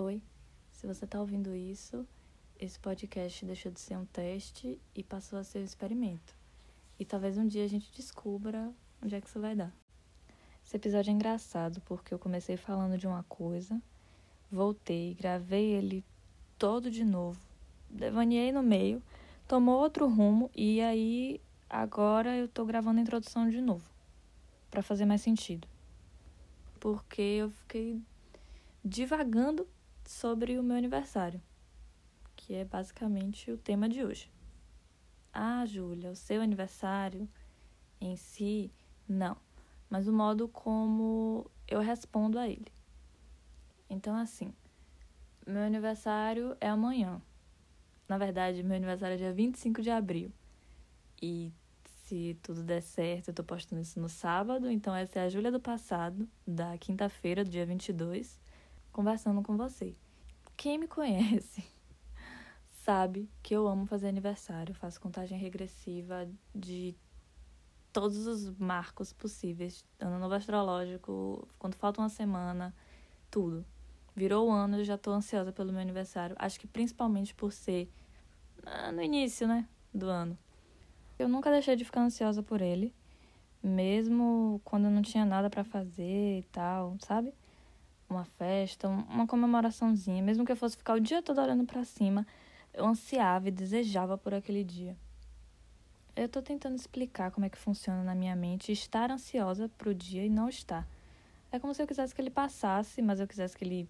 Oi, se você está ouvindo isso, esse podcast deixou de ser um teste e passou a ser um experimento. E talvez um dia a gente descubra onde é que isso vai dar. Esse episódio é engraçado porque eu comecei falando de uma coisa, voltei, gravei ele todo de novo, devaneei no meio, tomou outro rumo e aí agora eu tô gravando a introdução de novo, para fazer mais sentido. Porque eu fiquei divagando sobre o meu aniversário, que é basicamente o tema de hoje. Ah, Júlia, o seu aniversário em si, não, mas o modo como eu respondo a ele. Então, assim, meu aniversário é amanhã. Na verdade, meu aniversário é dia 25 de abril. E se tudo der certo, eu tô postando isso no sábado. Então, essa é a Júlia do passado, da quinta-feira, do dia 22 conversando com você. Quem me conhece sabe que eu amo fazer aniversário, faço contagem regressiva de todos os marcos possíveis, ano novo astrológico, quando falta uma semana, tudo. Virou o ano, eu já tô ansiosa pelo meu aniversário. Acho que principalmente por ser ah, no início, né, do ano. Eu nunca deixei de ficar ansiosa por ele, mesmo quando não tinha nada para fazer e tal, sabe? Uma festa, uma comemoraçãozinha, mesmo que eu fosse ficar o dia todo olhando para cima, eu ansiava e desejava por aquele dia. Eu tô tentando explicar como é que funciona na minha mente estar ansiosa pro dia e não estar. É como se eu quisesse que ele passasse, mas eu quisesse que ele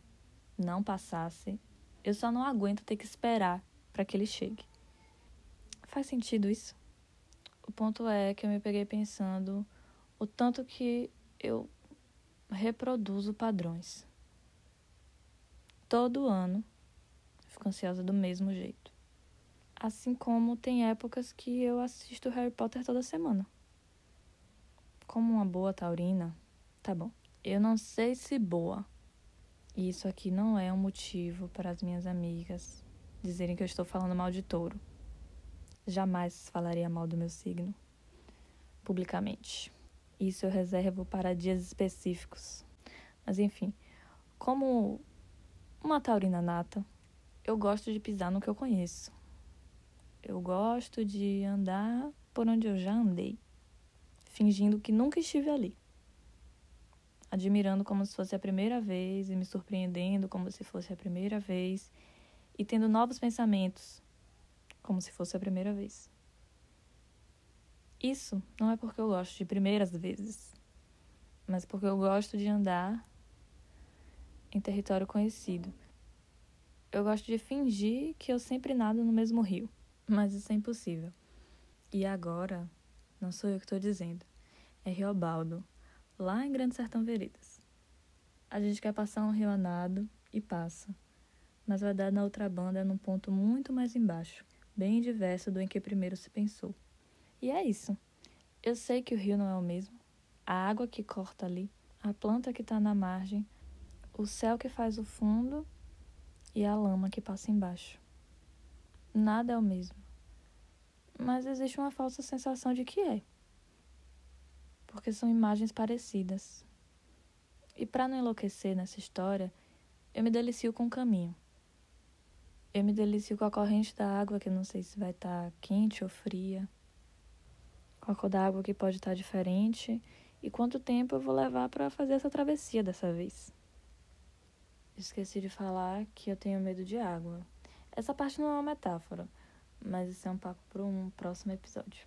não passasse. Eu só não aguento ter que esperar para que ele chegue. Faz sentido isso? O ponto é que eu me peguei pensando o tanto que eu reproduzo padrões. Todo ano fico ansiosa do mesmo jeito. Assim como tem épocas que eu assisto Harry Potter toda semana. Como uma boa taurina, tá bom. Eu não sei se boa. E isso aqui não é um motivo para as minhas amigas dizerem que eu estou falando mal de touro. Jamais falaria mal do meu signo publicamente. Isso eu reservo para dias específicos. Mas enfim, como uma taurina nata, eu gosto de pisar no que eu conheço. Eu gosto de andar por onde eu já andei, fingindo que nunca estive ali. Admirando como se fosse a primeira vez e me surpreendendo como se fosse a primeira vez e tendo novos pensamentos como se fosse a primeira vez. Isso não é porque eu gosto de primeiras vezes, mas porque eu gosto de andar em território conhecido. Eu gosto de fingir que eu sempre nado no mesmo rio, mas isso é impossível. E agora, não sou eu que estou dizendo, é Riobaldo, lá em Grande Sertão Veredas. A gente quer passar um rio a nado e passa, mas vai dar na outra banda num ponto muito mais embaixo, bem diverso do em que primeiro se pensou. E é isso. Eu sei que o rio não é o mesmo. A água que corta ali, a planta que está na margem, o céu que faz o fundo e a lama que passa embaixo. Nada é o mesmo. Mas existe uma falsa sensação de que é. Porque são imagens parecidas. E para não enlouquecer nessa história, eu me delicio com o caminho. Eu me delicio com a corrente da água, que eu não sei se vai estar tá quente ou fria. A cor da água que pode estar diferente. E quanto tempo eu vou levar para fazer essa travessia dessa vez. Esqueci de falar que eu tenho medo de água. Essa parte não é uma metáfora, mas isso é um papo para um próximo episódio.